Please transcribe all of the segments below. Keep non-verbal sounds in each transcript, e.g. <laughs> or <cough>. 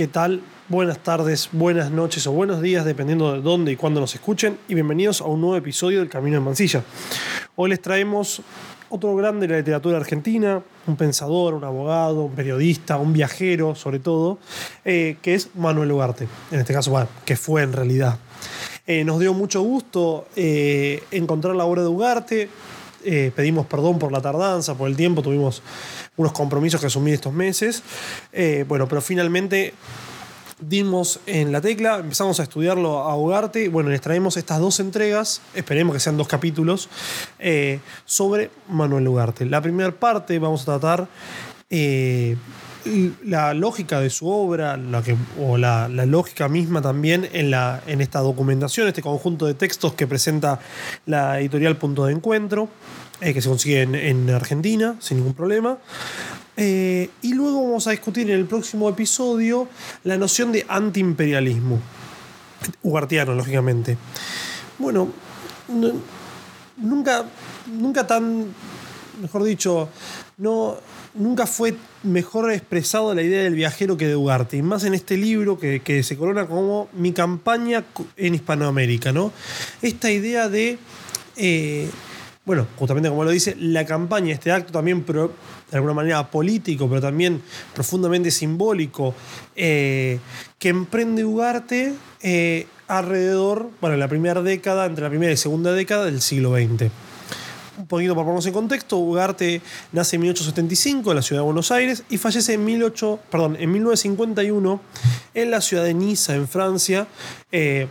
¿qué tal? Buenas tardes, buenas noches o buenos días, dependiendo de dónde y cuándo nos escuchen, y bienvenidos a un nuevo episodio del Camino de Mansilla. Hoy les traemos otro grande de la literatura argentina, un pensador, un abogado, un periodista, un viajero, sobre todo, eh, que es Manuel Ugarte. En este caso, bueno, que fue en realidad. Eh, nos dio mucho gusto eh, encontrar la obra de Ugarte. pedimos perdón por la tardanza, por el tiempo, tuvimos unos compromisos que asumir estos meses. bueno, pero finalmente dimos en la tecla, empezamos a estudiarlo a Ugarte. Bueno, les traemos estas dos entregas, esperemos que sean dos capítulos, eh, sobre Manuel Ugarte. La primera parte vamos a tratar eh, la lógica de su obra, la que, o la, lógica misma también en, la, en esta documentación, este conjunto de textos que presenta la editorial Punto de Encuentro, eh, que se consigue en Argentina sin ningún problema. Eh, y luego vamos a discutir en el próximo episodio la noción de antiimperialismo. Ugartiano, lógicamente. Bueno, nunca, nunca tan, mejor dicho, no, nunca fue mejor expresado la idea del viajero que de Ugarte, y más en este libro que, se corona como mi campaña en Hispanoamérica, ¿no? Esta idea de, eh, bueno, justamente como lo dice, la campaña, este acto también de alguna manera político, pero también profundamente simbólico, eh, que emprende Ugarte eh, alrededor, bueno, en la primera década, entre la primera y segunda década del siglo XX. Un poquito para ponernos en contexto, Ugarte nace en 1875 en la ciudad de Buenos Aires y fallece en, 18, perdón, en 1951 en la ciudad de Niza, en Francia, eh,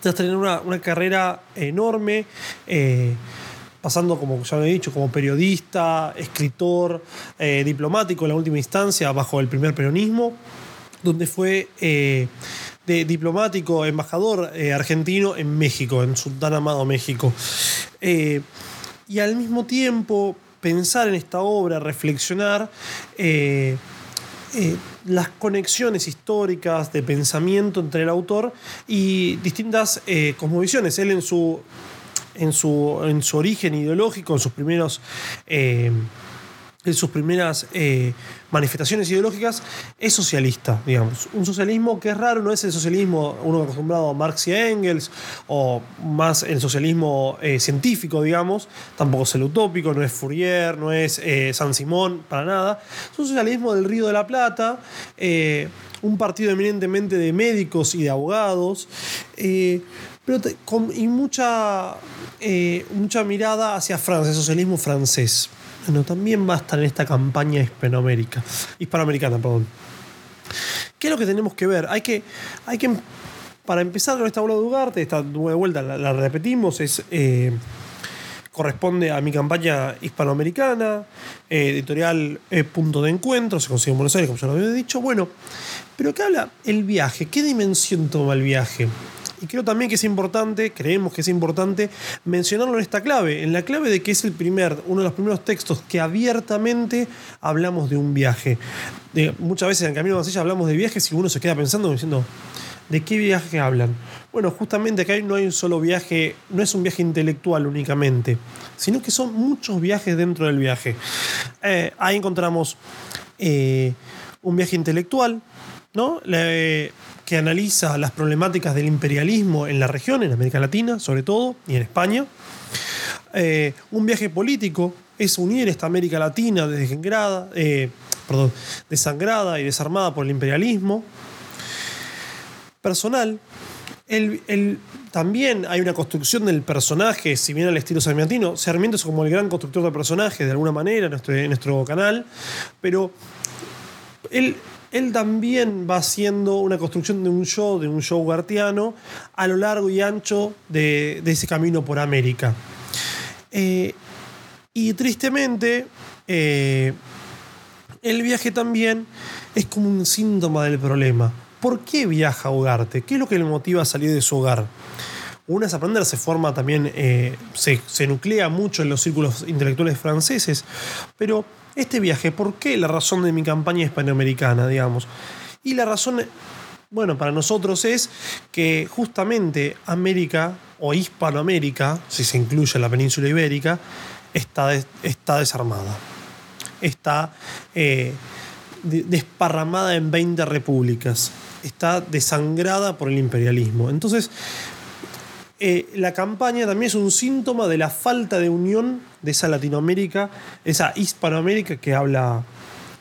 tras tener una, una carrera enorme pasando, como ya lo he dicho, como periodista, escritor, eh, diplomático en la última instancia, bajo el primer peronismo, donde fue eh, de diplomático, embajador eh, argentino en México, en su tan amado México. y al mismo tiempo pensar en esta obra, reflexionar las conexiones históricas de pensamiento entre el autor y distintas cosmovisiones. Él en su en su, en su origen ideológico, en sus primeros. Eh, en sus primeras eh, manifestaciones ideológicas, es socialista, digamos. Un socialismo que es raro, no es el socialismo uno acostumbrado a Marx y Engels, o más el socialismo eh, científico, digamos, tampoco es el utópico, no es Fourier, no es San Simón, para nada. Es un socialismo del Río de la Plata, un partido eminentemente de médicos y de abogados, pero y mucha, eh, mucha mirada hacia Francia, el socialismo francés. Bueno, también va a estar en esta campaña hispanoamérica, hispanoamericana. Perdón. ¿Qué es lo que tenemos que ver? Hay que, hay que para empezar con esta obra de Ugarte, esta nueva vuelta la, repetimos, es, eh, corresponde a mi campaña hispanoamericana, eh, editorial Punto de Encuentro, se consigue en Buenos Aires, como ya lo había dicho. Bueno, pero ¿qué habla el viaje? ¿Qué dimensión toma el viaje? Y creo también que es importante, creemos que es importante, mencionarlo en esta clave, en la clave de que es el primer, uno de los primeros textos que abiertamente hablamos de un viaje. muchas veces en Camino de Mansilla hablamos de viajes y uno se queda pensando diciendo, ¿de qué viaje hablan? Bueno, justamente acá no hay un solo viaje, no es un viaje intelectual únicamente, sino que son muchos viajes dentro del viaje. Eh, ahí encontramos eh, un viaje intelectual, ¿no? Que analiza las problemáticas del imperialismo en la región, en América Latina sobre todo, y en España. Eh, un viaje político es unir esta América Latina desangrada, eh, perdón, desangrada y desarmada por el imperialismo. Personal, también hay una construcción del personaje, si bien al estilo Sarmientino, Sarmiento es como el gran constructor de personajes de alguna manera en nuestro, en nuestro canal, pero él él también va haciendo una construcción de un show, de un show gartiano, a lo largo y ancho de, ese camino por América. Eh, y tristemente, eh, el viaje también es como un síntoma del problema. ¿Por qué viaja a? ¿Qué es lo que le motiva a salir de su hogar? Una es aprender, se forma también, eh, se, se, nuclea mucho en los círculos intelectuales franceses, pero este viaje, ¿por qué la razón de mi campaña hispanoamericana, digamos? Y la razón, bueno, para nosotros es que justamente América o Hispanoamérica, si se incluye la península ibérica, está, está desarmada. Está, eh, desparramada en 20 repúblicas. Está desangrada por el imperialismo. Entonces, eh, la campaña también es un síntoma de la falta de unión de esa Latinoamérica, esa Hispanoamérica que habla,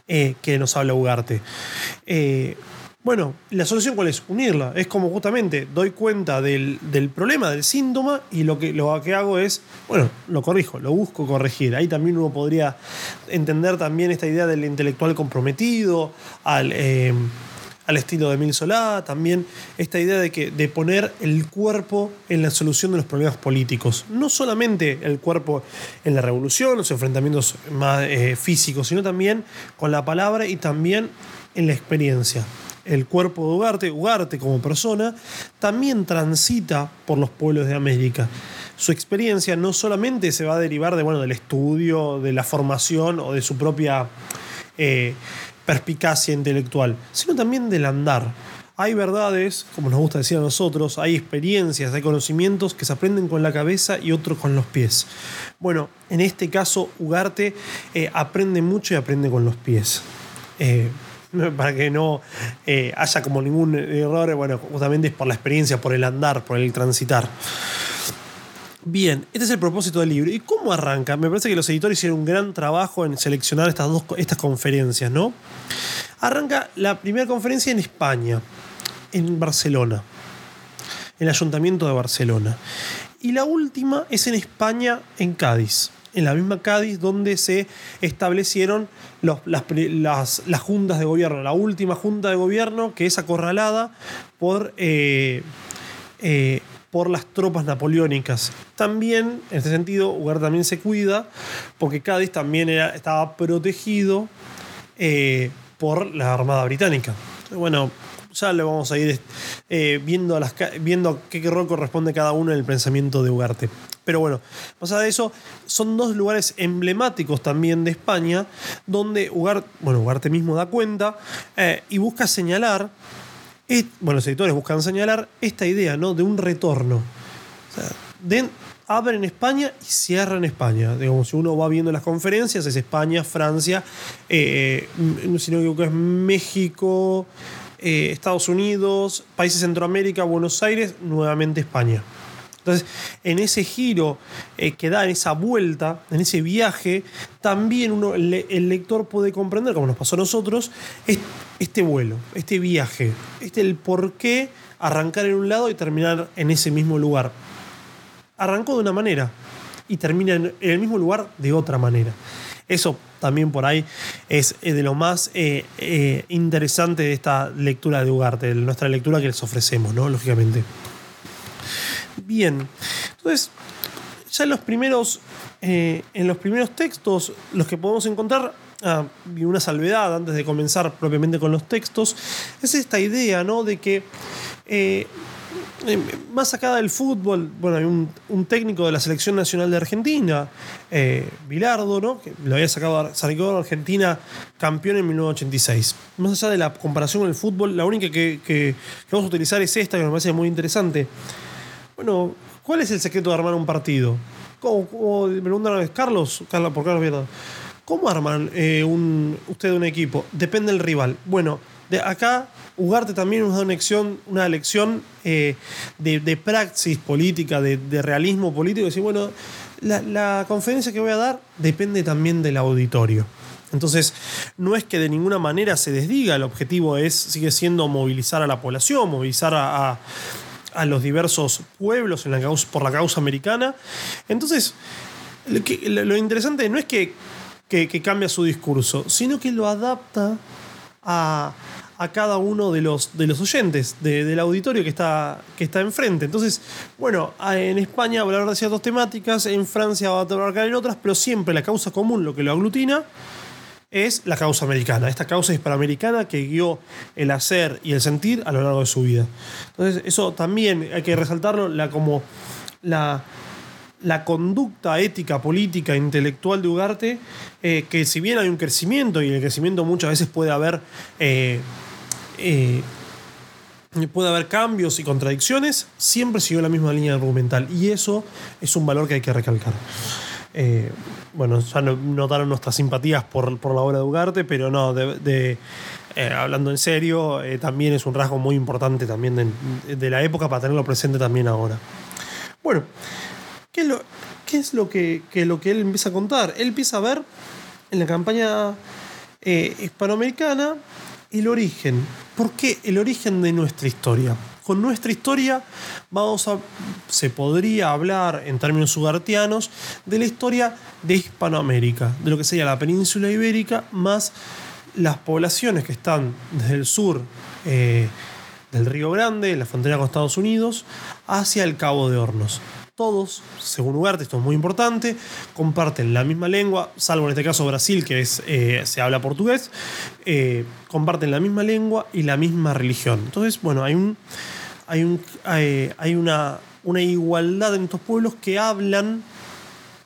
eh, que nos habla Ugarte. Eh, bueno, la solución cuál es? Unirla. Es como justamente doy cuenta del, problema, del síntoma, y lo que, lo que hago es, bueno, lo corrijo, lo busco corregir. Ahí también uno podría entender también esta idea del intelectual comprometido, al, al estilo de Emil Solá, también esta idea de, que, de poner el cuerpo en la solución de los problemas políticos. No solamente el cuerpo en la revolución, los enfrentamientos más eh, físicos, sino también con la palabra y también en la experiencia el cuerpo de Ugarte, Ugarte como persona, también transita por los pueblos de América. Su experiencia no solamente se va a derivar de, bueno, del estudio, de la formación o de su propia eh, perspicacia intelectual, sino también del andar. Hay verdades, como nos gusta decir a nosotros, hay experiencias, hay conocimientos que se aprenden con la cabeza y otros con los pies. Bueno, en este caso, Ugarte eh, aprende mucho y aprende con los pies. Eh, <laughs> para que no eh, haya como ningún error, bueno, justamente es por la experiencia, por el andar, por el transitar. Bien, este es el propósito del libro. ¿Y cómo arranca? Me parece que los editores hicieron un gran trabajo en seleccionar estas dos estas conferencias, ¿no? Arranca la primera conferencia en España, en Barcelona, en el Ayuntamiento de Barcelona. Y la última es en España, en Cádiz en la misma Cádiz donde se establecieron las, juntas de gobierno. La última junta de gobierno que es acorralada por, eh, eh, por las tropas napoleónicas. También, en este sentido, Ugar también se cuida porque Cádiz también estaba protegido eh, por la Armada Británica. Bueno, ya le vamos a ir viendo, las, viendo qué rol corresponde cada uno en el pensamiento de Ugarte. Pero bueno, más allá de eso, son dos lugares emblemáticos también de España, donde Ugarte, bueno, Ugarte mismo da cuenta eh, y busca señalar, bueno, los editores buscan señalar esta idea, ¿no? De un retorno. O sea, de, abre en España y cierra en España. Digamos, si uno va viendo las conferencias, es España, Francia, eh, si no que es México, eh, Estados Unidos, países Centroamérica, Buenos Aires, nuevamente España. Entonces, en ese giro eh, que da, en esa vuelta, en ese viaje, también uno, el, lector puede comprender, como nos pasó a nosotros, este vuelo, este viaje, este el por qué arrancar en un lado y terminar en ese mismo lugar. Arrancó de una manera y termina en el mismo lugar de otra manera. Eso también por ahí es de lo más eh, eh, interesante de esta lectura de Ugarte, de nuestra lectura que les ofrecemos, ¿no? Lógicamente. Bien, entonces, ya en los primeros, eh, en los primeros textos, los que podemos encontrar, ah, y una salvedad antes de comenzar propiamente con los textos, es esta idea, ¿no? De que eh, eh, más acá del fútbol, bueno, hay un, técnico de la selección nacional de Argentina, Bilardo, ¿no? que lo había sacado, sacado Argentina campeón en 1986. Más allá de la comparación con el fútbol, la única que, que vamos a utilizar es esta, que me parece muy interesante. Bueno, ¿cuál es el secreto de armar un partido? ¿Cómo, me preguntan una vez, Carlos, Carlos por Carlos Vieta, ¿cómo arman eh, un, usted un equipo? Depende del rival. Bueno, de acá Ugarte también nos da una lección, una lección eh, de, praxis política, de, realismo político. Decir, bueno, la, la, conferencia que voy a dar depende también del auditorio. Entonces, no es que de ninguna manera se desdiga, el objetivo es, sigue siendo movilizar a la población, movilizar a, a los diversos pueblos por la causa americana. Entonces, lo, interesante no es que, que, cambia su discurso, sino que lo adapta a, cada uno de los, de los oyentes, del auditorio que está, que está enfrente. Entonces, bueno, en España va a hablar de ciertas temáticas, en Francia va a abarcar en otras, pero siempre la causa común, lo que lo aglutina, es la causa americana, esta causa hispanoamericana que guió el hacer y el sentir a lo largo de su vida. Entonces, eso también hay que resaltarlo la, como la, la conducta ética, política, intelectual de Ugarte, eh, que si bien hay un crecimiento, y el crecimiento muchas veces puede haber, eh, eh, puede haber cambios y contradicciones, siempre siguió la misma línea argumental. Y eso es un valor que hay que recalcar. Eh, bueno, ya notaron nuestras simpatías por, la obra de Ugarte, pero no, de, eh, hablando en serio, también es un rasgo muy importante también de, la época para tenerlo presente también ahora. Bueno, ¿qué es lo, qué es lo que, lo que él empieza a contar? Él empieza a ver en la campaña hispanoamericana el origen. ¿Por qué el origen de nuestra historia? Con nuestra historia vamos a, se podría hablar en términos ugartianos de la historia de Hispanoamérica, de lo que sería la península ibérica, más las poblaciones que están desde el sur eh, del Río Grande, la frontera con Estados Unidos, hacia el Cabo de Hornos todos, según Ugarte, esto es muy importante, comparten la misma lengua, salvo en este caso Brasil, que es, eh, se habla portugués, eh, comparten la misma lengua y la misma religión. Entonces, bueno, hay, un, hay, un, hay, una, una igualdad en estos pueblos que hablan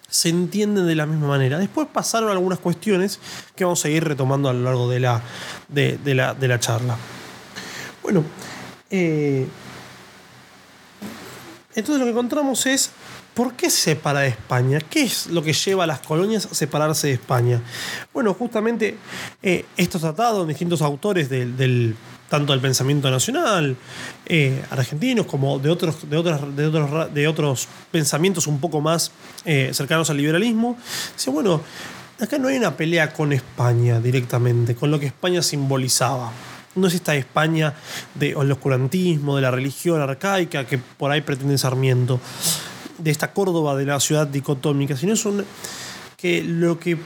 se entienden de la misma manera. Después pasaron algunas cuestiones que vamos a ir retomando a lo largo de la, de, la, de la charla. Bueno, eh, entonces lo que encontramos es ¿Por qué se separa de España? ¿Qué es lo que lleva a las colonias a separarse de España? Bueno, justamente eh, estos tratados, distintos autores del, tanto del pensamiento nacional, eh, argentinos, como de otros, de, otros, de otros pensamientos un poco más eh, cercanos al liberalismo, dice, bueno, acá no hay una pelea con España directamente, con lo que España simbolizaba no es esta España del oscurantismo, de la religión arcaica que por ahí pretende Sarmiento, de esta Córdoba de la ciudad dicotómica, sino es un, que lo que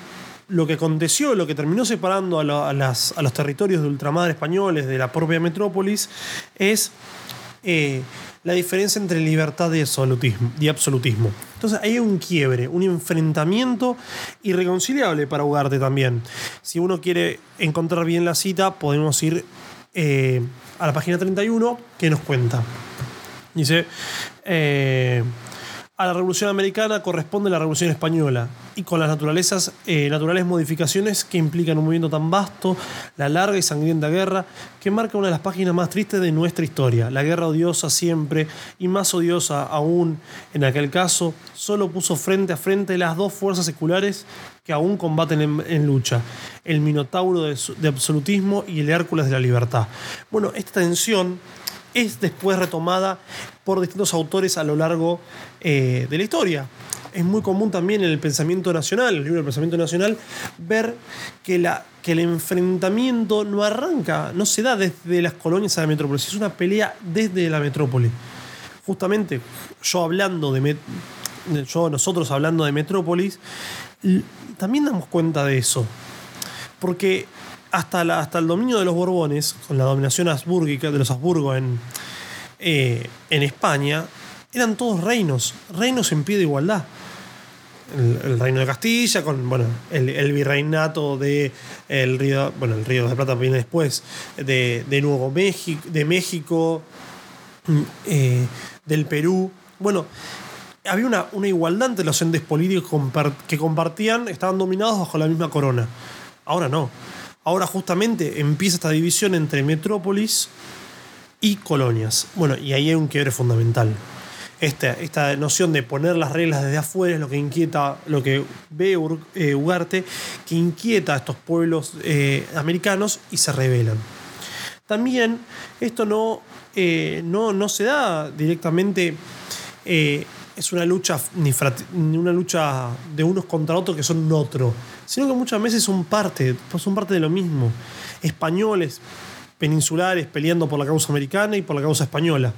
lo que aconteció, lo que terminó separando a, los territorios de ultramar españoles de la propia metrópolis, es eh, la diferencia entre libertad y absolutismo. Entonces hay un quiebre, un enfrentamiento irreconciliable para Ugarte también. Si uno quiere encontrar bien la cita, podemos ir eh, a la página 31 que nos cuenta. Dice, eh, a la Revolución Americana corresponde la Revolución Española y con las naturalezas, eh, naturales modificaciones que implican un movimiento tan vasto, la larga y sangrienta guerra que marca una de las páginas más tristes de nuestra historia. La guerra odiosa siempre y más odiosa aún en aquel caso, solo puso frente a frente las dos fuerzas seculares que aún combaten en, lucha, el Minotauro de, de absolutismo y el Hércules de la libertad. Bueno, esta tensión es después retomada por distintos autores a lo largo eh, de la historia. Es muy común también en el pensamiento nacional, el libro del pensamiento nacional, ver que, la, que el enfrentamiento no arranca, no se da desde las colonias a la metrópolis, es una pelea desde la metrópoli. Justamente yo hablando de, yo, nosotros hablando de metrópolis, también damos cuenta de eso. Porque hasta, hasta el dominio de los Borbones, con la dominación asbúrgica de los Habsburgo en, eh, en España, eran todos reinos, reinos en pie de igualdad. El, reino de Castilla, con bueno, el, virreinato de el río, bueno, el río de Plata viene después, de, Nuevo México, de México, eh, del Perú. Bueno, había una, una, igualdad entre los entes políticos que compartían, estaban dominados bajo la misma corona. Ahora no. Ahora justamente empieza esta división entre metrópolis y colonias. Bueno, y ahí hay un quiebre fundamental. Esta, esta noción de poner las reglas desde afuera es lo que inquieta, lo que ve eh, Ugarte, que inquieta a estos pueblos eh, americanos y se rebelan. También esto no, eh, no, no, se da directamente, es una lucha, ni una lucha de unos contra otros que son otro, sino que muchas veces son parte, son parte de lo mismo. Españoles, peninsulares peleando por la causa americana y por la causa española.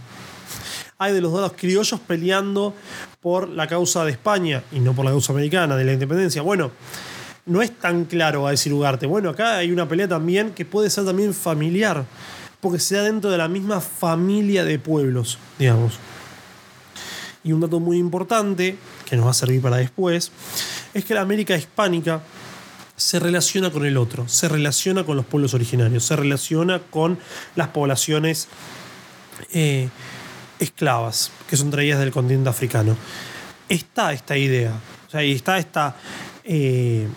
Hay de los dos criollos peleando por la causa de España y no por la causa americana, de la independencia. Bueno, no es tan claro a decir Ugarte. Bueno, acá hay una pelea también que puede ser también familiar, porque se da dentro de la misma familia de pueblos, digamos. Y un dato muy importante, que nos va a servir para después, es que la América hispánica se relaciona con el otro, se relaciona con los pueblos originarios, se relaciona con las poblaciones eh, esclavas que son traídas del continente africano. Está esta idea, o sea, está esta, eh,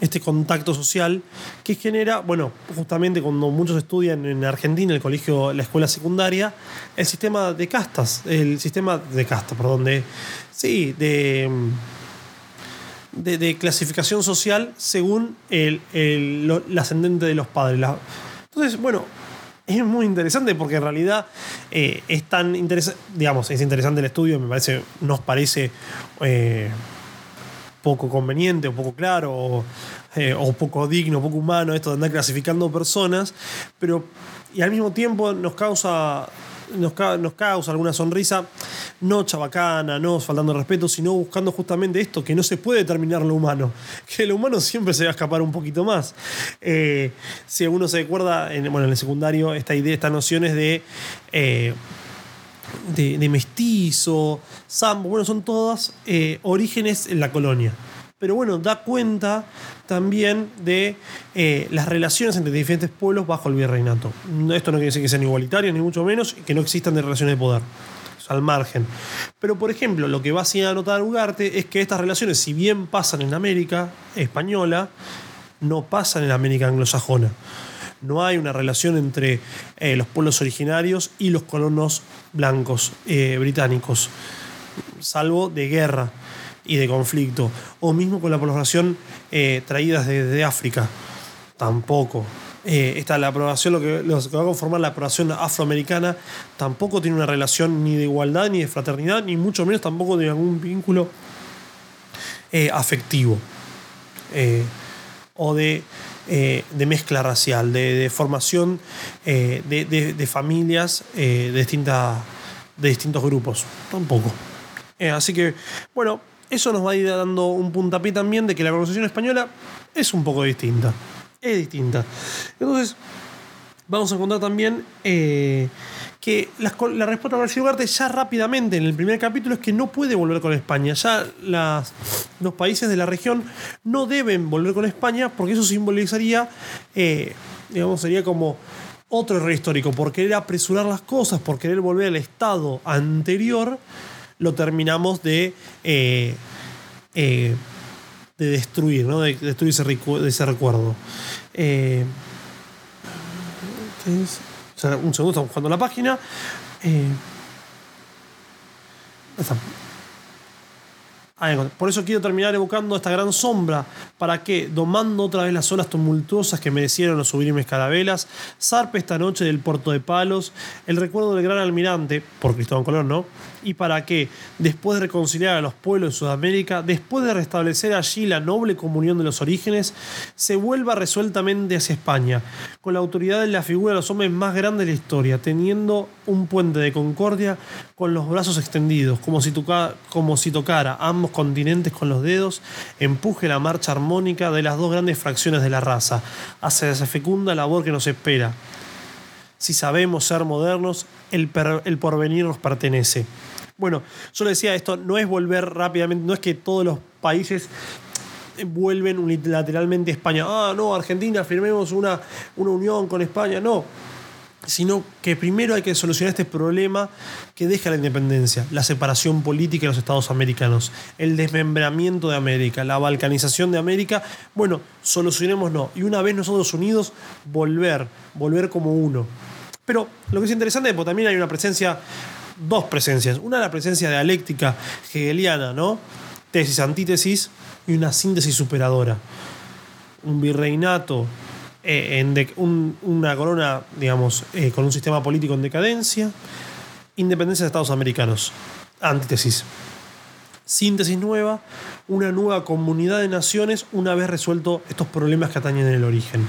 este contacto social que genera, bueno, justamente cuando muchos estudian en Argentina, el colegio, la escuela secundaria, el sistema de castas, el sistema de castas, perdón, de, sí, de de, clasificación social según el, el- ascendente de los padres. Entonces, bueno, es muy interesante porque en realidad eh, es tan interesante, digamos, es interesante el estudio, me parece, nos parece eh, poco conveniente o poco claro o, eh, o poco digno, poco humano esto de andar clasificando personas, pero y al mismo tiempo nos causa nos, ca- nos causa alguna sonrisa, no chabacana, no faltando respeto, sino buscando justamente esto, que no se puede determinar lo humano, <laughs> que lo humano siempre se va a escapar un poquito más. Eh, si uno se acuerda, en, bueno, en el secundario, esta idea, estas nociones de... eh, de mestizo, sambo, bueno, son todas eh, orígenes en la colonia. Pero bueno, da cuenta también de eh, las relaciones entre diferentes pueblos bajo el virreinato. Esto no quiere decir que sean igualitarios, ni mucho menos, y que no existan de relaciones de poder. Al margen. Pero, por ejemplo, lo que va a anotar Ugarte es que estas relaciones, si bien pasan en América española, no pasan en América anglosajona. No hay una relación entre eh, los pueblos originarios y los colonos blancos eh, británicos, salvo de guerra y de conflicto, o mismo con la población eh, traída desde África, tampoco. Eh, esta, la aprobación, lo que, que va a conformar la aprobación afroamericana, tampoco tiene una relación ni de igualdad, ni de fraternidad, ni mucho menos tampoco de algún vínculo eh, afectivo. Eh, o de, de mezcla racial, de, formación de, de- familias de, de distintos grupos. Tampoco. Así que, bueno, eso nos va a ir dando un puntapié también de que la conversación española es un poco distinta. Es distinta. Entonces, vamos a encontrar también eh, que la respuesta a García Ugarte ya rápidamente en el primer capítulo es que no puede volver con España. Ya los países de la región no deben volver con España porque eso simbolizaría, eh, digamos, sería como otro error histórico. Por querer apresurar las cosas, por querer volver al estado anterior, lo terminamos de... eh, eh, de destruir, ¿no? De destruir ese, ese recuerdo. Eh. O sea, un segundo, estamos buscando la página. Está. Por eso quiero terminar evocando esta gran sombra, para que, domando otra vez las olas tumultuosas que merecieron los sublimes carabelas, zarpe esta noche del puerto de Palos el recuerdo del gran almirante, por Cristóbal Colón, ¿no? Y para que, después de reconciliar a los pueblos de Sudamérica, después de restablecer allí la noble comunión de los orígenes, se vuelva resueltamente hacia España, con la autoridad de la figura de los hombres más grandes de la historia, teniendo un puente de concordia con los brazos extendidos, como si, tocara ambos continentes con los dedos, empuje la marcha armónica de las dos grandes fracciones de la raza, hacia esa fecunda labor que nos espera. Si sabemos ser modernos, el porvenir nos pertenece. Bueno, yo le decía, esto no es volver rápidamente, no es que todos los países vuelven unilateralmente a España. Ah, no, Argentina, firmemos una, una unión con España. No, sino que primero hay que solucionar este problema que deja la independencia, la separación política de los estados americanos, el desmembramiento de América, la balcanización de América. Bueno, solucionémoslo. Y una vez nosotros unidos, volver, volver como uno. Pero lo que es interesante es que también hay una presencia, dos presencias. Una la presencia dialéctica hegeliana, ¿no? Tesis, antítesis y una síntesis superadora un virreinato, eh, en de- un- una corona, digamos, eh, con un sistema político en decadencia, independencia de Estados americanos, antítesis. Síntesis nueva, una nueva comunidad de naciones una vez resuelto estos problemas que atañen en el origen.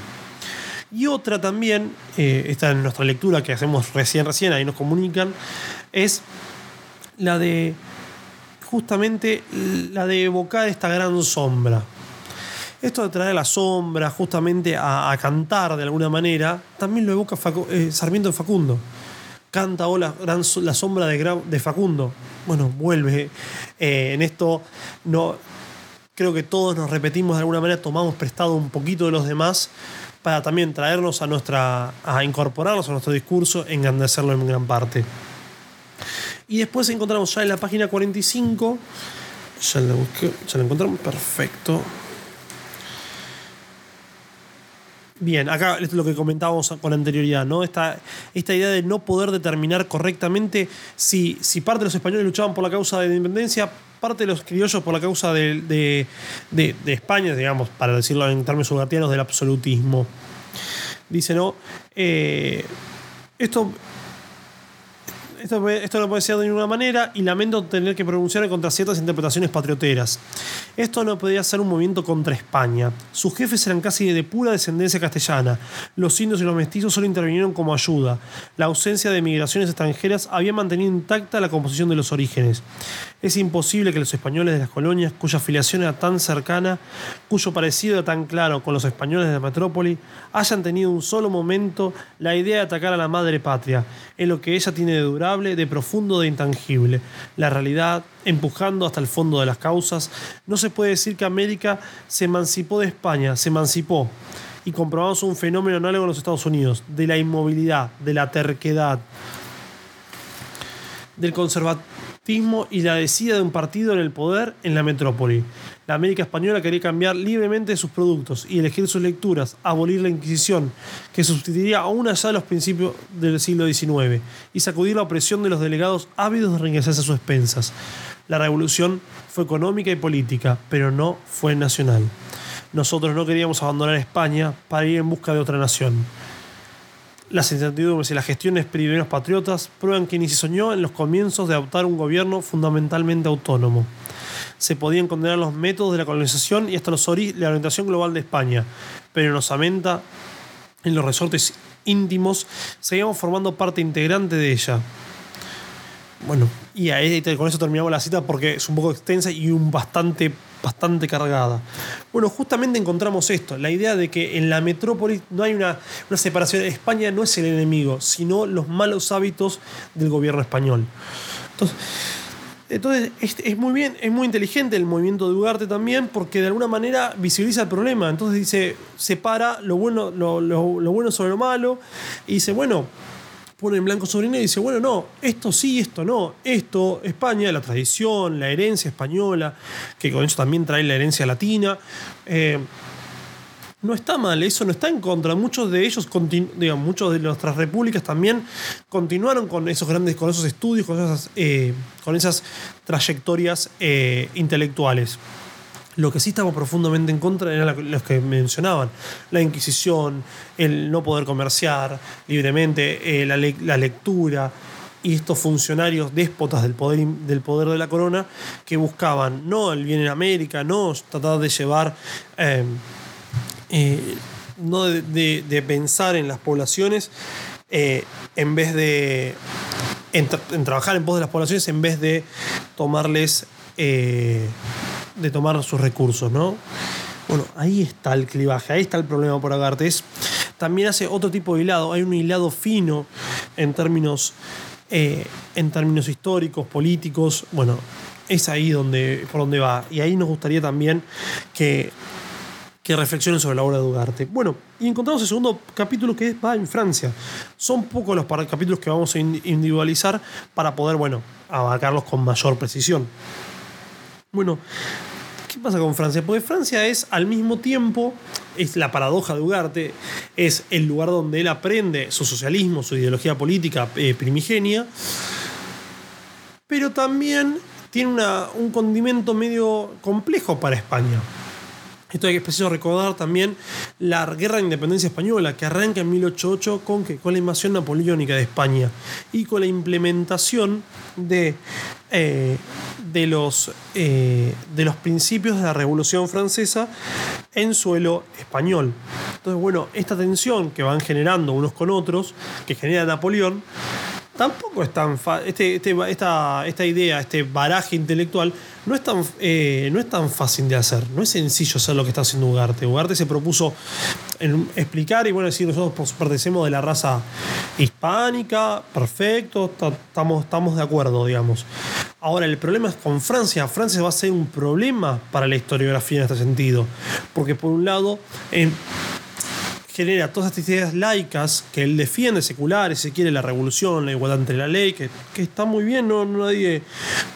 Y otra también, eh, esta en nuestra lectura que hacemos recién, recién, ahí nos comunican, es la de justamente la de evocar esta gran sombra. Esto de traer la sombra justamente a, cantar de alguna manera, también lo evoca eh, Sarmiento de Facundo. Canta o la, gran la sombra de, de Facundo. Bueno, vuelve. eh, en esto no, creo que todos nos repetimos de alguna manera, tomamos prestado un poquito de los demás para también traernos a nuestra, a incorporarnos a nuestro discurso, engrandecerlo en gran parte. Y después encontramos ya en la página 45, ya la busqué, ya la encontramos, perfecto. Bien, acá es lo que comentábamos con anterioridad, ¿no? Esta, esta idea de no poder determinar correctamente si, si parte de los españoles luchaban por la causa de la independencia, parte de los criollos por la causa de, de- de- España, digamos, para decirlo en términos ugatianos, del absolutismo. Dice, ¿no? Eh, esto, esto, esto no puede ser de ninguna manera y lamento tener que pronunciarme contra ciertas interpretaciones patrioteras. Esto no podía ser un movimiento contra España. Sus jefes eran casi de pura descendencia castellana. Los indios y los mestizos solo intervinieron como ayuda. La ausencia de migraciones extranjeras había mantenido intacta la composición de los orígenes. Es imposible que los españoles de las colonias, cuya afiliación era tan cercana, cuyo parecido era tan claro con los españoles de la metrópoli, hayan tenido un solo momento la idea de atacar a la madre patria, en lo que ella tiene de durable, de profundo, de intangible. La realidad, empujando hasta el fondo de las causas, no se puede decir que América se emancipó de España, se emancipó. Y comprobamos un fenómeno análogo en los Estados Unidos, de la inmovilidad, de la terquedad, del conservatismo y la decida de un partido en el poder en la metrópoli. La América española quería cambiar libremente sus productos y elegir sus lecturas, abolir la Inquisición, que sustituiría aún allá los principios del siglo XIX, y sacudir la opresión de los delegados ávidos de enriquecerse a sus expensas. La revolución fue económica y política, pero no fue nacional. Nosotros no queríamos abandonar España para ir en busca de otra nación. Las incertidumbres y las gestiones primeros patriotas prueban que ni se soñó en los comienzos de adoptar un gobierno fundamentalmente autónomo. Se podían condenar los métodos de la colonización y hasta los la orientación global de España, pero en Osamenta, en los resortes íntimos, seguíamos formando parte integrante de ella. Bueno, y ahí con eso terminamos la cita porque es un poco extensa y un bastante, bastante cargada. Bueno, justamente encontramos esto, la idea de que en la metrópoli no hay una, una separación. España no es el enemigo, sino los malos hábitos del gobierno español. Entonces, entonces es, es muy bien, es muy inteligente el movimiento de Ugarte también, porque de alguna manera visibiliza el problema. Entonces dice, separa lo bueno, lo, lo- lo bueno sobre lo malo, y dice, bueno, pone en blanco sobre negro y dice, bueno, no, esto sí, esto no. Esto, España, la tradición, la herencia española, que con eso también trae la herencia latina. eh, no está mal, eso no está en contra. Muchos de ellos, digamos, muchos de nuestras repúblicas también continuaron con esos grandes, con esos estudios, con esas, eh, con esas trayectorias eh, intelectuales. Lo que sí estaba profundamente en contra eran los que mencionaban, la Inquisición, el no poder comerciar libremente, eh, la, le- la lectura y estos funcionarios déspotas del poder, del poder de la corona que buscaban no el bien en América, no tratar de llevar, eh, no de, pensar en las poblaciones eh, en vez de en, tra- en trabajar en pos de las poblaciones en vez de tomarles eh, de tomar sus recursos, ¿no? Bueno, ahí está el clivaje, ahí está el problema por Agarte. Es- también hace otro tipo de hilado, hay un hilado fino en términos, en términos históricos, políticos. Bueno, es ahí donde, por donde va. Y ahí nos gustaría también que, que reflexionen sobre la obra de Ugarte. Bueno, y encontramos el segundo capítulo que va en Francia. Son pocos los capítulos que vamos a in- individualizar para poder, bueno, abarcarlos con mayor precisión. Bueno, ¿qué pasa con Francia? Porque Francia es al mismo tiempo, es la paradoja de Ugarte, es el lugar donde él aprende su socialismo, su ideología política eh, primigenia, pero también tiene una- un condimento medio complejo para España. Esto es preciso recordar también la guerra de independencia española que arranca en 1808 con, ¿qué? con la invasión napoleónica de España y con la implementación de, eh, de, los, eh, de los principios de la Revolución Francesa en suelo español. Entonces, bueno, esta tensión que van generando unos con otros, que genera Napoleón, tampoco es tan fa- este, este- esta, esta idea, este baraje intelectual, no es, tan, eh, no es tan fácil de hacer, no es sencillo hacer lo que está haciendo Ugarte. Ugarte se propuso explicar y bueno, decir, nosotros pertenecemos de la raza hispánica, perfecto, ta- estamos, estamos de acuerdo, digamos. Ahora, el problema es con Francia. Francia va a ser un problema para la historiografía en este sentido, porque por un lado, en genera todas estas ideas laicas que él defiende, seculares, si quiere, la revolución, la igualdad entre la ley, que, que está muy bien, no, nadie,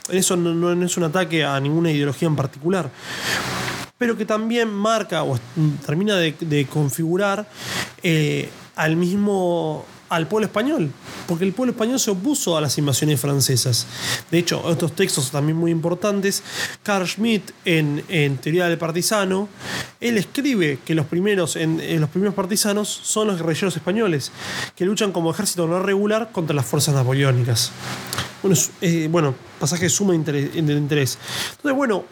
eso no, es un ataque a ninguna ideología en particular, pero que también marca o termina de, de configurar eh, al mismo al pueblo español, porque el pueblo español se opuso a las invasiones francesas. De hecho, otros textos también muy importantes, Carl Schmitt en, Teoría del Partisano, él escribe que los primeros, en, los primeros partisanos son los guerrilleros españoles, que luchan como ejército no regular contra las fuerzas napoleónicas. Bueno, eh, bueno pasaje de suma interés, interés. Entonces, bueno,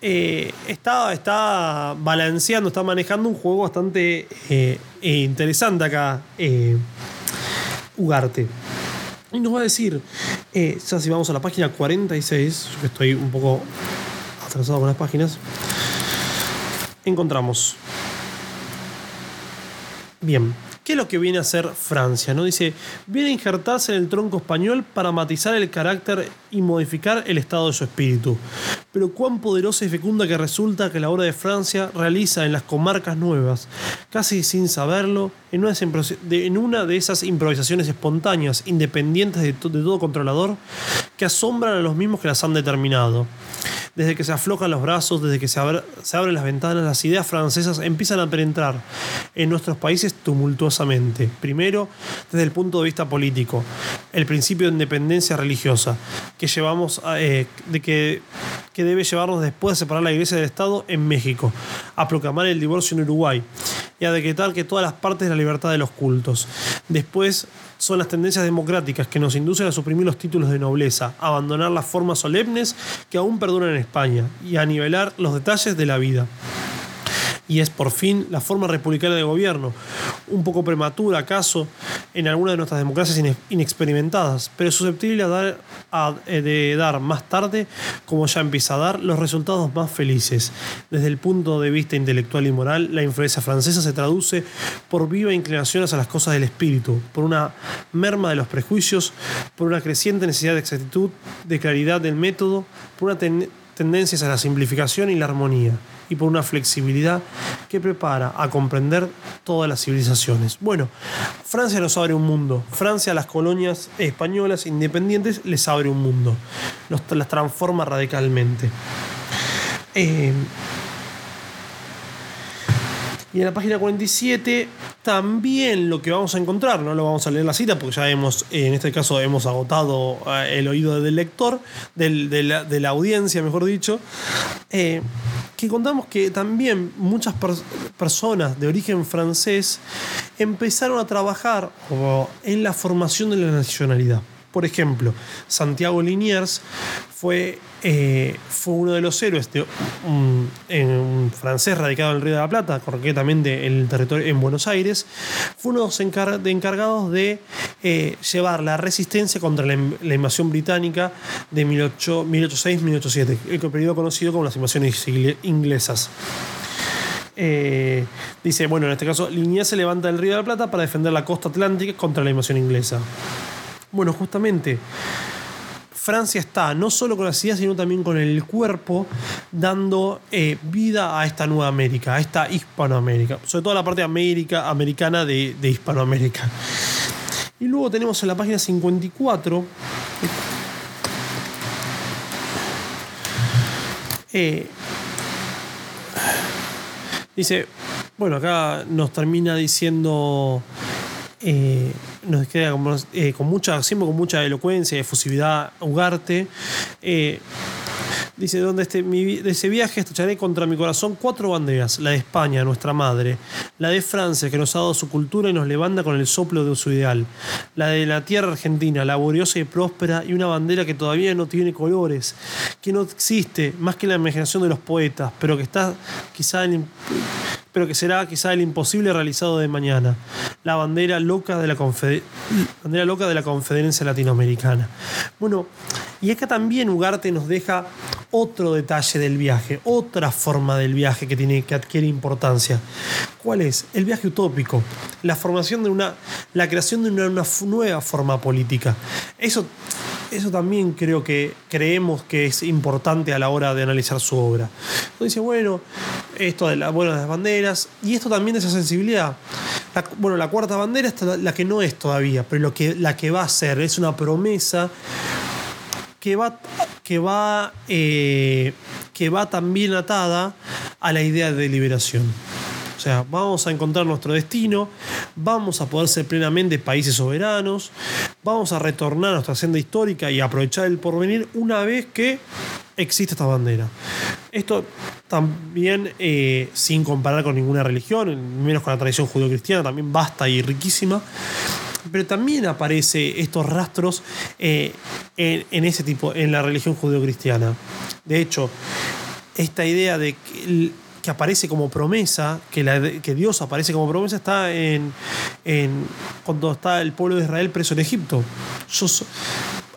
eh, está, balanceando, está manejando un juego bastante eh, interesante acá, Ugarte. Y nos va a decir, ya si vamos a la página 46, yo estoy un poco atrasado con las páginas, encontramos. Bien, ¿Qué es lo que viene a hacer Francia? ¿no? Dice, viene a injertarse en el tronco español para matizar el carácter y modificar el estado de su espíritu. Pero cuán poderosa y fecunda que resulta que la obra de Francia realiza en las comarcas nuevas, casi sin saberlo, en una, de esas improvisaciones espontáneas, independientes de, de todo controlador, que asombran a los mismos que las han determinado desde que se aflojan los brazos, desde que se, abren las ventanas, las ideas francesas empiezan a penetrar en nuestros países tumultuosamente. Primero, desde el punto de vista político, el principio de independencia religiosa, que llevamos eh, de que, que debe llevarnos después de separar la iglesia del Estado en México, a proclamar el divorcio en Uruguay y a decretar que todas las partes de la libertad de los cultos. Después, son las tendencias democráticas que nos inducen a suprimir los títulos de nobleza, a abandonar las formas solemnes que aún perduran en España y a nivelar los detalles de la vida y es por fin la forma republicana de gobierno, un poco prematura acaso en alguna de nuestras democracias inexperimentadas, pero susceptible eh, de dar más tarde, como ya empieza a dar, los resultados más felices. Desde el punto de vista intelectual y moral, la influencia francesa se traduce por viva inclinación hacia las cosas del espíritu, por una merma de los prejuicios, por una creciente necesidad de exactitud, de claridad del método, por una tendencia a la simplificación y la armonía y por una flexibilidad que prepara a comprender todas las civilizaciones. Bueno, Francia nos abre un mundo. Francia a las colonias españolas independientes les abre un mundo. las transforma radicalmente. Eh, y en la página 47 también lo que vamos a encontrar, no lo vamos a leer la cita porque ya hemos, en este caso hemos agotado eh, el oído del lector, de, la, audiencia, mejor dicho, eh, que contamos que también muchas personas de origen francés empezaron a trabajar en la formación de la nacionalidad. Por ejemplo, Santiago Liniers fue, eh, fue uno de los héroes un, francés radicado en el Río de la Plata, concretamente en el territorio en Buenos Aires, fue uno de los encargados de eh, llevar la resistencia contra la, invasión británica de 1806-1807, el periodo conocido como las invasiones inglesas. Eh, dice, bueno, en este caso, Liniers se levanta del Río de la Plata para defender la costa atlántica contra la invasión inglesa. Bueno, justamente Francia está no solo con las ideas, sino también con el cuerpo, dando eh, vida a esta nueva América, a esta Hispanoamérica, sobre todo la parte América, americana de, Hispanoamérica. Y luego tenemos en la página 54 eh, dice, bueno, acá nos termina diciendo eh, nos queda eh, con mucha, siempre con mucha elocuencia, efusividad, Ugarte. Eh, dice, donde este, de ese viaje estrecharé contra mi corazón cuatro banderas, la de España, nuestra madre, la de Francia, que nos ha dado su cultura y nos levanta con el soplo de su ideal, la de la tierra argentina, laboriosa y próspera, y una bandera que todavía no tiene colores, que no existe más que la imaginación de los poetas, pero que está quizá en pero que será quizá el imposible realizado de mañana, la bandera loca de la, bandera loca de la Latinoamericana. Bueno, y acá también Ugarte nos deja otro detalle del viaje, otra forma del viaje que, tiene, que adquiere importancia. ¿Cuál es? El viaje utópico, la formación de una, la creación de una, una nueva forma política. Eso eso también creo que creemos que es importante a la hora de analizar su obra. Entonces dice, bueno, esto de, la, bueno, las banderas, y esto también de esa sensibilidad. bueno, la cuarta bandera es la que no es todavía, pero lo que, la que va a ser, es una promesa que va, que va, eh, que va también atada a la idea de liberación. O sea, vamos a encontrar nuestro destino, vamos a poder ser plenamente países soberanos, vamos a retornar a nuestra senda histórica y aprovechar el porvenir una vez que existe esta bandera. Esto también, eh, sin comparar con ninguna religión, menos con la tradición judío-cristiana, también basta y riquísima. Pero también aparece estos rastros eh, en, ese tipo, en la religión judío-cristiana. De hecho, esta idea de que, que aparece como promesa, que, la, que, Dios aparece como promesa, está en, en, cuando está el pueblo de Israel preso en Egipto.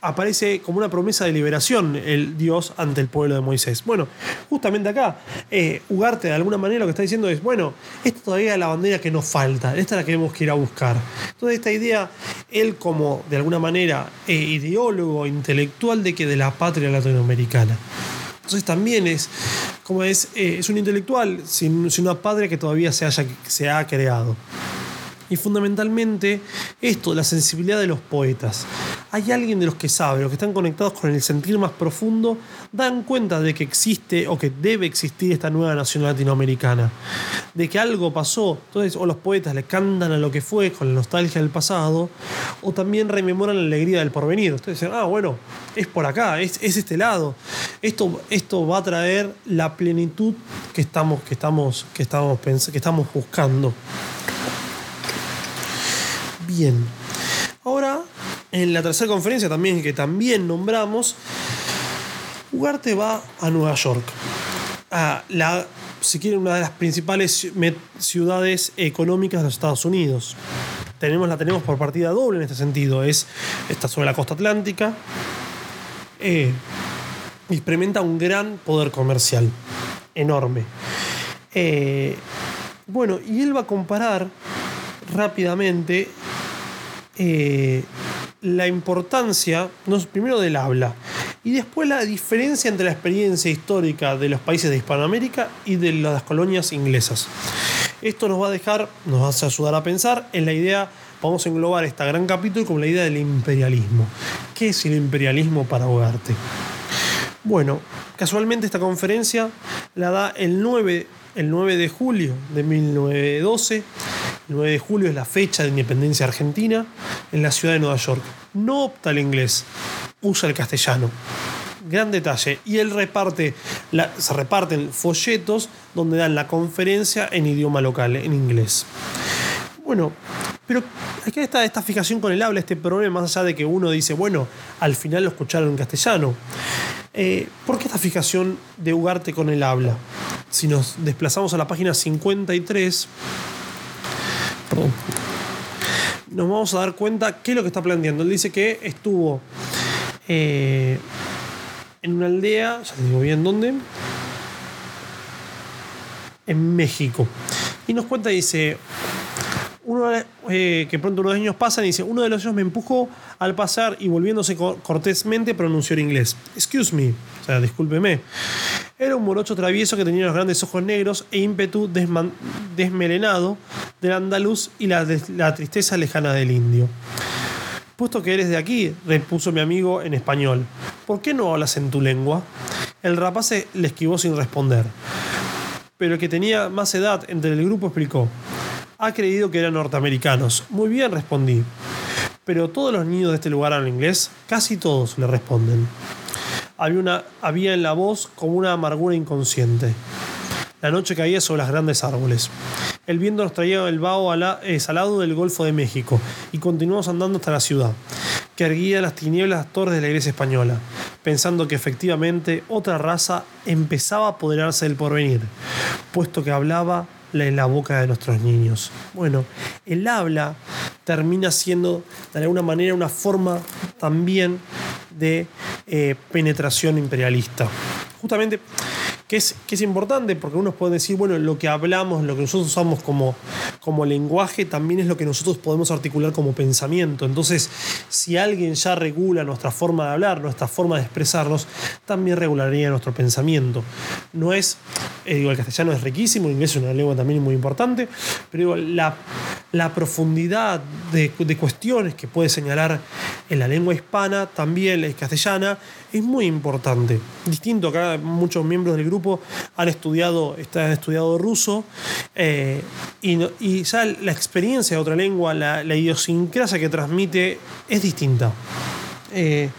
Aparece como una promesa de liberación el Dios ante el pueblo de Moisés. Bueno, justamente acá, eh, Ugarte de alguna manera lo que está diciendo es, bueno, esta todavía es la bandera que nos falta, esta es la que tenemos que ir a buscar. Entonces esta idea, él como de alguna manera eh, ideólogo, intelectual de que de la patria latinoamericana. Entonces también es, como es, eh, es un intelectual sin, una patria que todavía se, haya, se ha creado. Y fundamentalmente esto, la sensibilidad de los poetas. Hay alguien de los que sabe, los que están conectados con el sentir más profundo, dan cuenta de que existe o que debe existir esta nueva nación latinoamericana. De que algo pasó. Entonces, o los poetas le cantan a lo que fue con la nostalgia del pasado, o también rememoran la alegría del porvenir. Entonces dicen, ah, bueno, es por acá, es, es este lado. Esto, esto va a traer la plenitud que estamos, que estamos, que estamos, que estamos buscando. Ahora, en la tercera conferencia también, que también nombramos, Ugarte va a Nueva York. A la, si quieren, una de las principales ciudades económicas de los Estados Unidos. Tenemos, la tenemos por partida doble en este sentido. Es, está sobre la costa atlántica. Eh, experimenta un gran poder comercial. Enorme. Eh, bueno, y él va a comparar rápidamente eh, la importancia, no, primero del habla, y después la diferencia entre la experiencia histórica de los países de Hispanoamérica y de las colonias inglesas. Esto nos va a dejar, nos va a ayudar a pensar en la idea, vamos a englobar este gran capítulo con la idea del imperialismo. ¿Qué es el imperialismo para Ugarte? Bueno, casualmente esta conferencia la da el 9, el 9 de julio de 1912 el 9 de julio es la fecha de independencia argentina en la ciudad de Nueva York. No opta el inglés, usa el castellano. Gran detalle. Y él reparte, se reparten folletos donde dan la conferencia en idioma local, en inglés. Bueno, pero aquí está esta fijación con el habla, este problema, más allá de que uno dice, bueno, al final lo escucharon en castellano. Eh, ¿Por qué esta fijación de Ugarte con el habla? Si nos desplazamos a la página 53, nos vamos a dar cuenta qué es lo que está planteando. Él dice que estuvo eh, en una aldea, ya te digo bien dónde, en México. Y nos cuenta, dice, uno, eh, que pronto unos años pasan y dice, uno de los niños me empujó al pasar y volviéndose cortésmente pronunció en inglés. Excuse me, o sea, discúlpeme. Era un morocho travieso que tenía los grandes ojos negros e ímpetu desmelenado del andaluz y la, la tristeza lejana del indio. Puesto que eres de aquí, repuso mi amigo en español, ¿por qué no hablas en tu lengua? El rapaz le esquivó sin responder. Pero el que tenía más edad entre el grupo explicó, ha creído que eran norteamericanos. Muy bien, respondí. Pero todos los niños de este lugar hablan inglés, casi todos le responden. Había, una, había en la voz como una amargura inconsciente. La noche caía sobre los grandes árboles. El viento nos traía el vaho eh, salado del Golfo de México y continuamos andando hasta la ciudad, que erguía las tinieblas torres de la iglesia española, pensando que efectivamente otra raza empezaba a apoderarse del porvenir, puesto que hablaba en la boca de nuestros niños. Bueno, el habla termina siendo de alguna manera una forma también de eh, penetración imperialista. Justamente que es, que es importante porque unos pueden decir, bueno, lo que hablamos, lo que nosotros usamos como, como lenguaje, también es lo que nosotros podemos articular como pensamiento. Entonces, si alguien ya regula nuestra forma de hablar, nuestra forma de expresarnos, también regularía nuestro pensamiento. No es, eh, digo, el castellano es riquísimo, el inglés es una lengua también muy importante, pero digo, la, la profundidad de, cuestiones que puede señalar en la lengua hispana, también la castellana, es muy importante. Distinto, acá muchos miembros del grupo han estudiado, estudiado ruso eh, y, ya la experiencia de otra lengua, la, idiosincrasia que transmite es distinta. Eh,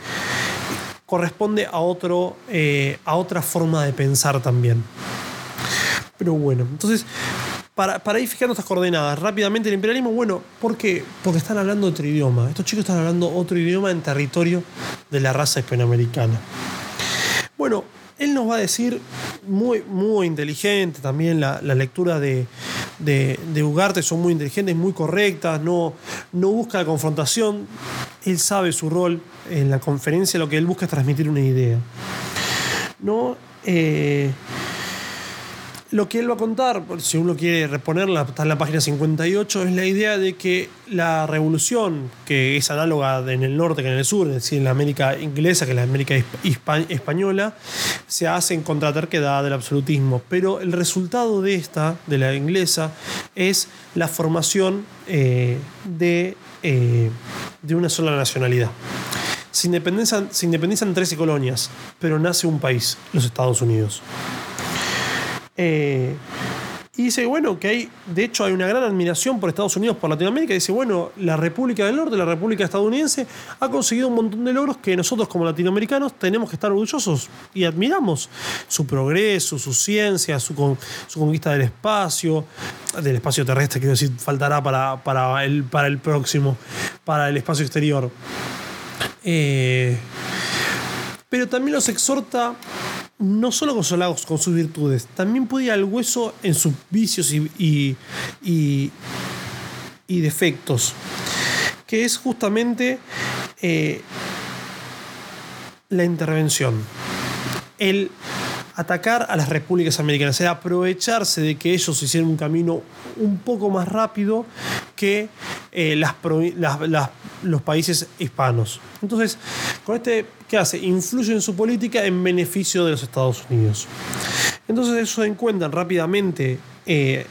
corresponde a, otro, eh, a otra forma de pensar también. Pero bueno, entonces, para, para, ir fijando estas coordenadas, rápidamente el imperialismo, bueno, ¿por qué? Porque están hablando otro idioma. Estos chicos están hablando otro idioma en territorio de la raza hispanoamericana. Bueno, él nos va a decir, muy, muy inteligente también, la, lectura de, de, Ugarte son muy inteligentes, muy correctas, no, no busca la confrontación, él sabe su rol en la conferencia, lo que él busca es transmitir una idea. ¿No? Eh, lo que él va a contar, si uno quiere reponerla, está en la página 58, es la idea de que la revolución, que es análoga en el norte que en el sur, es decir, en la América inglesa que en la América española, se hace en contra terquedad del absolutismo. Pero el resultado de esta, de la inglesa, es la formación eh, de, eh, de una sola nacionalidad. Se independizan, se independizan 13 colonias, pero nace un país, los Estados Unidos. Eh, y dice, bueno, que hay, de hecho hay una gran admiración por Estados Unidos, por Latinoamérica. Dice, bueno, la República del Norte, la República estadounidense, ha conseguido un montón de logros que nosotros como latinoamericanos tenemos que estar orgullosos y admiramos. Su progreso, su ciencia, su, conquista del espacio, del espacio terrestre, quiero decir, faltará para, para, el, para el próximo, para el espacio exterior. Eh, pero también los exhorta no solo consolados con sus virtudes, también puede ir al hueso en sus vicios y, y, defectos, que es justamente eh, la intervención. El atacar a las repúblicas americanas, es aprovecharse de que ellos hicieron un camino un poco más rápido que eh, los países hispanos. Entonces, con este, ¿qué hace? Influye en su política en beneficio de los Estados Unidos. Entonces, eso encuentran rápidamente. Eh,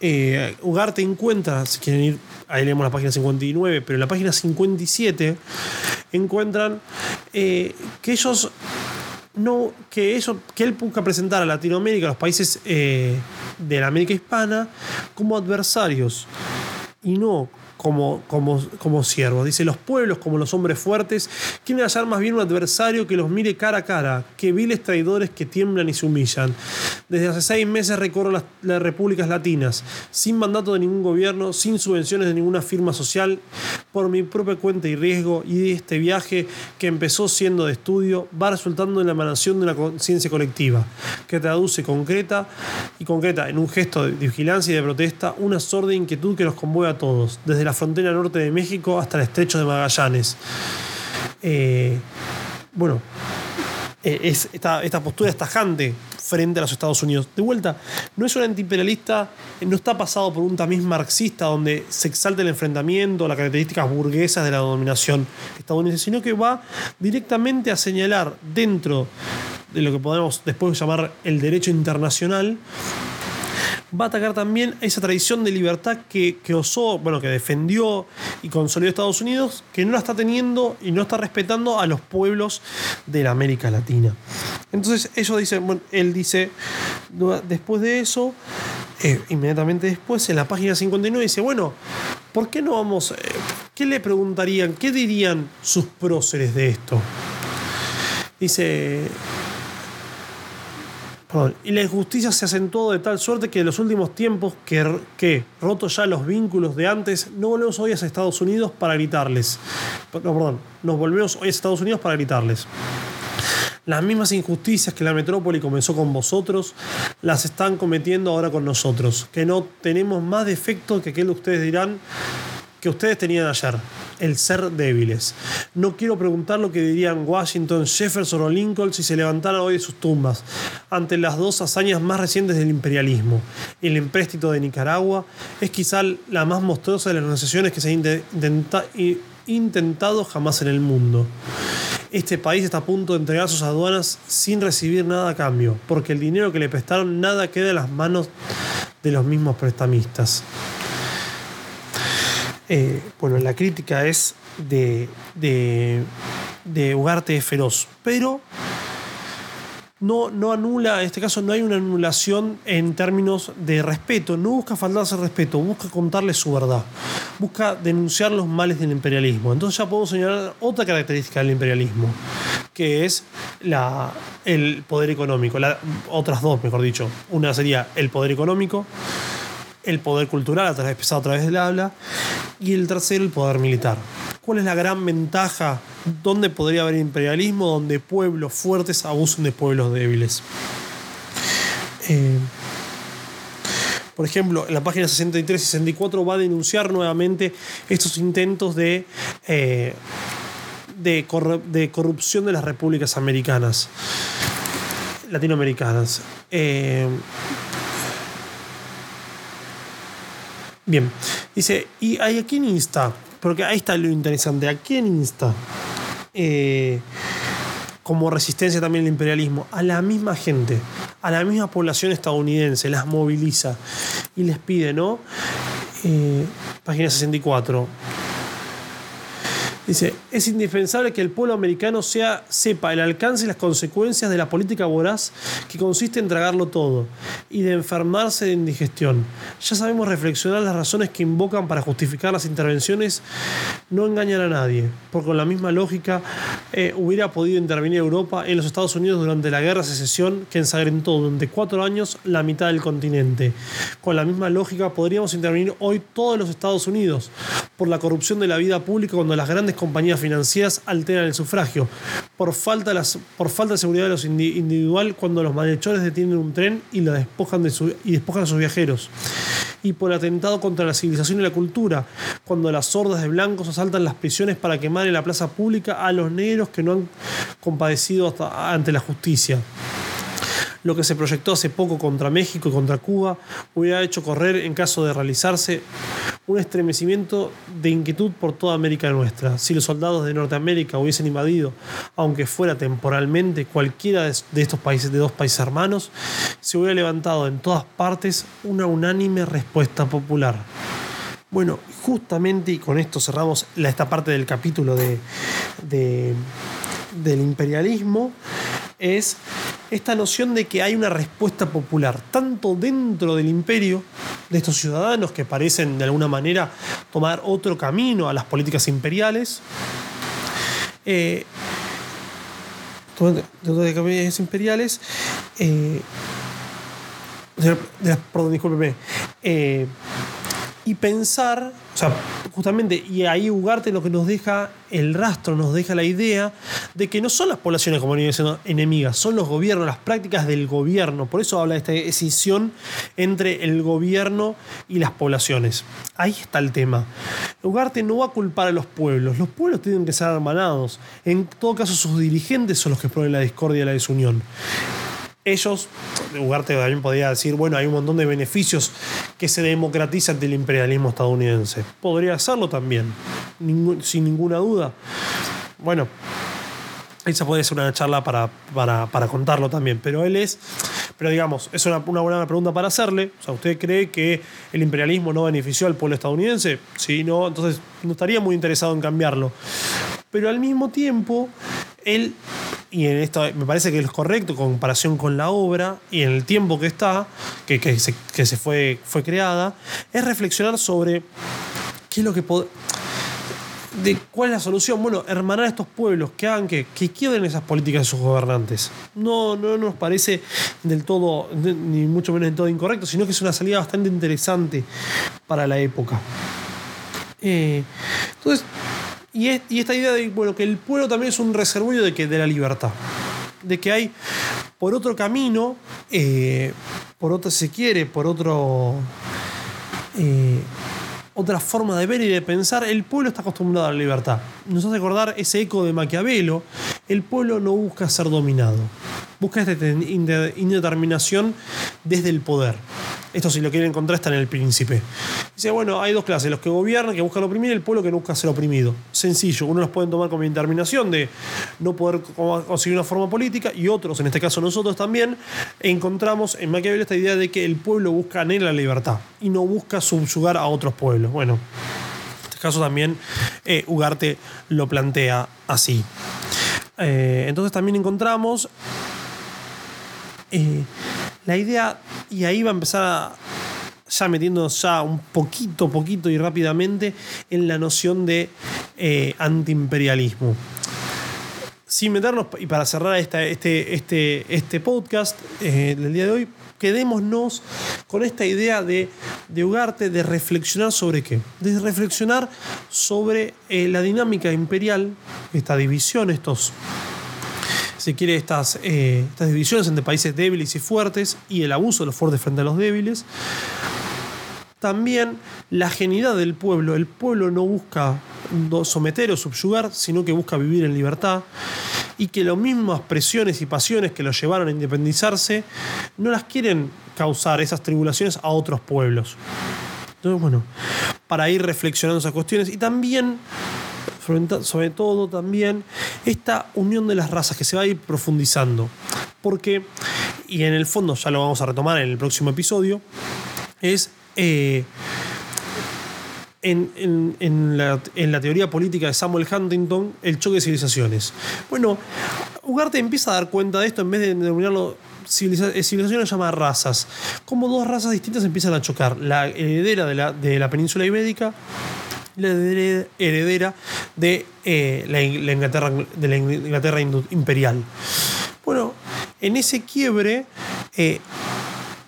eh, Ugarte encuentra, si quieren ir, ahí leemos la página 59, pero en la página 57 encuentran que ellos no, que, eso, que él busca presentar a Latinoamérica, a los países eh, de la América hispana, como adversarios y no como, como, como siervos. Dice, los pueblos como los hombres fuertes quieren hallar más bien un adversario que los mire cara a cara, que viles traidores que tiemblan y se humillan. Desde hace seis meses recorro las, las repúblicas latinas, sin mandato de ningún gobierno, sin subvenciones de ninguna firma social, por mi propia cuenta y riesgo, y este viaje que empezó siendo de estudio va resultando en la emanación de una conciencia colectiva, que traduce concreta y concreta en un gesto de vigilancia y de protesta una sorda inquietud que nos conmueve a todos, desde la frontera norte de México hasta el estrecho de Magallanes. Eh, bueno, eh, es esta, postura es tajante frente a los Estados Unidos. De vuelta, no es un antiimperialista, no está pasado por un tamiz marxista donde se exalta el enfrentamiento, las características burguesas de la dominación estadounidense, sino que va directamente a señalar dentro de lo que podemos después llamar el derecho internacional va a atacar también esa tradición de libertad que, que osó, bueno, que defendió y consolidó Estados Unidos, que no la está teniendo y no está respetando a los pueblos de la América Latina. Entonces, eso dice, bueno, él dice, después de eso, eh, inmediatamente después, en la página 59, dice, bueno, ¿por qué no vamos? Eh, ¿Qué le preguntarían? ¿Qué dirían sus próceres de esto? Dice, y la injusticia se acentuó de tal suerte que en los últimos tiempos, que, que rotos ya los vínculos de antes, no volvemos hoy a Estados Unidos para gritarles. No, perdón, nos volvemos hoy a Estados Unidos para gritarles. Las mismas injusticias que la metrópoli comenzó con vosotros, las están cometiendo ahora con nosotros, que no tenemos más defecto que aquel de ustedes dirán que ustedes tenían ayer, el ser débiles. No quiero preguntar lo que dirían Washington, Jefferson o Lincoln si se levantaran hoy de sus tumbas ante las dos hazañas más recientes del imperialismo. El empréstito de Nicaragua es quizá la más monstruosa de las negociaciones que se ha intentado jamás en el mundo. Este país está a punto de entregar sus aduanas sin recibir nada a cambio, porque el dinero que le prestaron nada queda en las manos de los mismos prestamistas. Eh, bueno, la crítica es de, de, de Ugarte feroz, pero no, no anula, en este caso no hay una anulación en términos de respeto, no busca faltarse respeto, busca contarle su verdad, busca denunciar los males del imperialismo. Entonces ya podemos señalar otra característica del imperialismo, que es la, el poder económico, otras dos, mejor dicho. Una sería el poder económico, el poder cultural, a través, a través del habla, y el tercero, el poder militar. ¿Cuál es la gran ventaja? ¿Dónde podría haber imperialismo? Donde pueblos fuertes abusen de pueblos débiles. Eh, por ejemplo, en la página 63 y 64 va a denunciar nuevamente estos intentos de, eh, de, corrupción de las repúblicas americanas, latinoamericanas. Eh, bien, dice, ¿y a quién insta? Porque ahí está lo interesante. ¿A quién insta? Eh, como resistencia también al imperialismo, a la misma gente, a la misma población estadounidense, las moviliza y les pide, ¿no? Eh, página 64 Dice, es indispensable que el pueblo americano sea, sepa el alcance y las consecuencias de la política voraz que consiste en tragarlo todo y de enfermarse de indigestión. Ya sabemos reflexionar las razones que invocan para justificar las intervenciones, no engañan a nadie, porque con la misma lógica eh, hubiera podido intervenir Europa en los Estados Unidos durante la guerra de secesión que ensangrentó durante cuatro años la mitad del continente. Con la misma lógica podríamos intervenir hoy todos los Estados Unidos por la corrupción de la vida pública cuando las grandes compañías financieras alteran el sufragio, por falta, las, por falta de seguridad de los individual cuando los malhechores detienen un tren y, lo despojan de su, y despojan a sus viajeros, y por atentado contra la civilización y la cultura, cuando las hordas de blancos asaltan las prisiones para quemar en la plaza pública a los negros que no han compadecido hasta, ante la justicia lo que se proyectó hace poco contra México y contra Cuba hubiera hecho correr, en caso de realizarse, un estremecimiento de inquietud por toda América nuestra. Si los soldados de Norteamérica hubiesen invadido, aunque fuera temporalmente, cualquiera de estos países, de dos países hermanos, se hubiera levantado en todas partes una unánime respuesta popular. Bueno, justamente y con esto cerramos esta parte del capítulo de, del imperialismo, es esta noción de que hay una respuesta popular, tanto dentro del imperio, de estos ciudadanos que parecen de alguna manera tomar otro camino a las políticas imperiales, eh, de las imperiales, eh, perdón, discúlpeme, eh, y pensar, o sea, justamente, y ahí Ugarte lo que nos deja el rastro, nos deja la idea de que no son las poblaciones, como venía diciendo, enemigas, son los gobiernos, las prácticas del gobierno. Por eso habla de esta decisión entre el gobierno y las poblaciones. Ahí está el tema. Ugarte no va a culpar a los pueblos, los pueblos tienen que ser hermanados. En todo caso, sus dirigentes son los que ponen la discordia y la desunión ellos, Ugarte también podría decir, bueno, hay un montón de beneficios que se democratizan del imperialismo estadounidense. Podría hacerlo también, sin ninguna duda. Bueno, esa puede ser una charla para, para, contarlo también, pero él es, pero digamos, es una, una, buena pregunta para hacerle. O sea, ¿usted cree que el imperialismo no benefició al pueblo estadounidense? Sí, no, entonces no estaría muy interesado en cambiarlo. Pero al mismo tiempo, él y en esto me parece que es correcto en comparación con la obra y en el tiempo que está, que, que, se, que se, fue, fue creada, es reflexionar sobre qué es lo que de cuál es la solución. Bueno, hermanar a estos pueblos que hagan que, que esas políticas de sus gobernantes. No, no nos parece del todo, ni mucho menos del todo incorrecto, sino que es una salida bastante interesante para la época. Eh, entonces, y, esta idea de bueno, que el pueblo también es un reservorio de, que, de la libertad. De que hay por otro camino, eh, por otro, se quiere, por otro. Eh, otra forma de ver y de pensar, el pueblo está acostumbrado a la libertad. Nos hace recordar ese eco de Maquiavelo. El pueblo no busca ser dominado, busca esta indeterminación desde el poder. Esto si lo quieren encontrar está en el príncipe. Dice, bueno, hay dos clases, los que gobiernan, que buscan oprimir, y el pueblo que busca ser oprimido. Sencillo, uno los pueden tomar como determinación de no poder conseguir una forma política, y otros, en este caso nosotros también, encontramos en Maquiavelo esta idea de que el pueblo busca en él la libertad y no busca subyugar a otros pueblos. Bueno, este caso también eh, Ugarte lo plantea así. Eh, entonces también encontramos eh, la idea, y ahí va a empezar ya metiéndonos ya un poquito, poquito y rápidamente en la noción de antiimperialismo sin meternos, y para cerrar este, este, este podcast del día de hoy, quedémonos con esta idea de, de Ugarte de reflexionar sobre qué. De reflexionar sobre eh, la dinámica imperial, esta división, estos si quiere, estas, eh, estas divisiones entre países débiles y fuertes y el abuso de los fuertes frente a los débiles. También la genialidad del pueblo. El pueblo no busca someter o subyugar, sino que busca vivir en libertad y que las mismas presiones y pasiones que los llevaron a independizarse no las quieren causar esas tribulaciones a otros pueblos. Entonces, bueno, para ir reflexionando esas cuestiones y también sobre todo también esta unión de las razas que se va a ir profundizando. Porque, y en el fondo ya lo vamos a retomar en el próximo episodio, es eh, en, la, teoría política de Samuel Huntington el choque de civilizaciones. Bueno, Ugarte empieza a dar cuenta de esto en vez de denominarlo civilizaciones, lo llama razas. Como dos razas distintas empiezan a chocar. La heredera de la, península ibérica la heredera de, eh, la, Inglaterra, de la Inglaterra imperial. Bueno, en ese quiebre eh,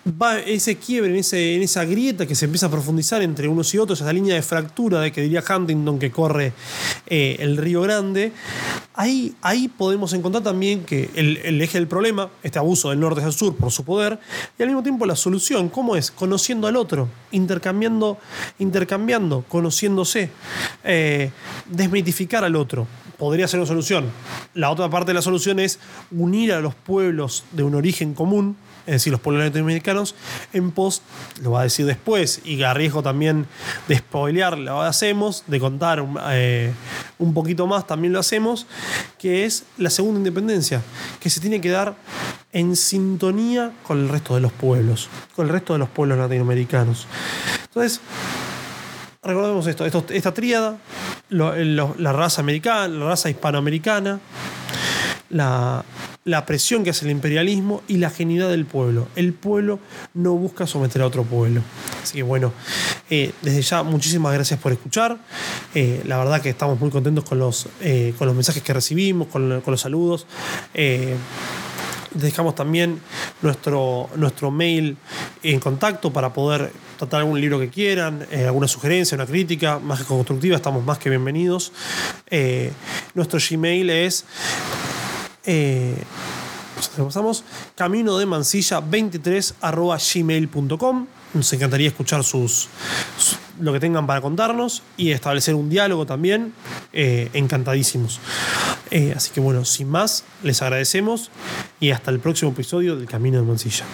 va ese quiebre, en, ese, en esa grieta que se empieza a profundizar entre unos y otros, esa línea de fractura de que diría Huntington que corre eh, el Río Grande, ahí, ahí podemos encontrar también que el, eje del problema, este abuso del norte hacia el sur por su poder, y al mismo tiempo la solución, ¿cómo es? Conociendo al otro, intercambiando, intercambiando conociéndose, eh, desmitificar al otro podría ser una solución. La otra parte de la solución es unir a los pueblos de un origen común, es decir, los pueblos latinoamericanos, en post, lo va a decir después, y a riesgo también de spoilear, lo hacemos, de contar eh, un poquito más, también lo hacemos, que es la segunda independencia, que se tiene que dar en sintonía con el resto de los pueblos, con el resto de los pueblos latinoamericanos. Entonces, recordemos esto, esta tríada, la raza americana, la raza hispanoamericana, la, la presión que hace el imperialismo y la genialidad del pueblo. El pueblo no busca someter a otro pueblo. Así que bueno, eh, desde ya muchísimas gracias por escuchar. Eh, la verdad que estamos muy contentos con los, eh, con los mensajes que recibimos, con, los saludos. dejamos también nuestro, nuestro mail en contacto para poder tratar algún libro que quieran, alguna sugerencia, una crítica, más que constructiva, estamos más que bienvenidos. nuestro Gmail es eh, pasamos, camino de mancilla 23 gmail.com. Nos encantaría escuchar sus, lo que tengan para contarnos y establecer un diálogo también. Eh, encantadísimos. Eh, así que bueno, sin más, les agradecemos y hasta el próximo episodio del Camino de Mancilla.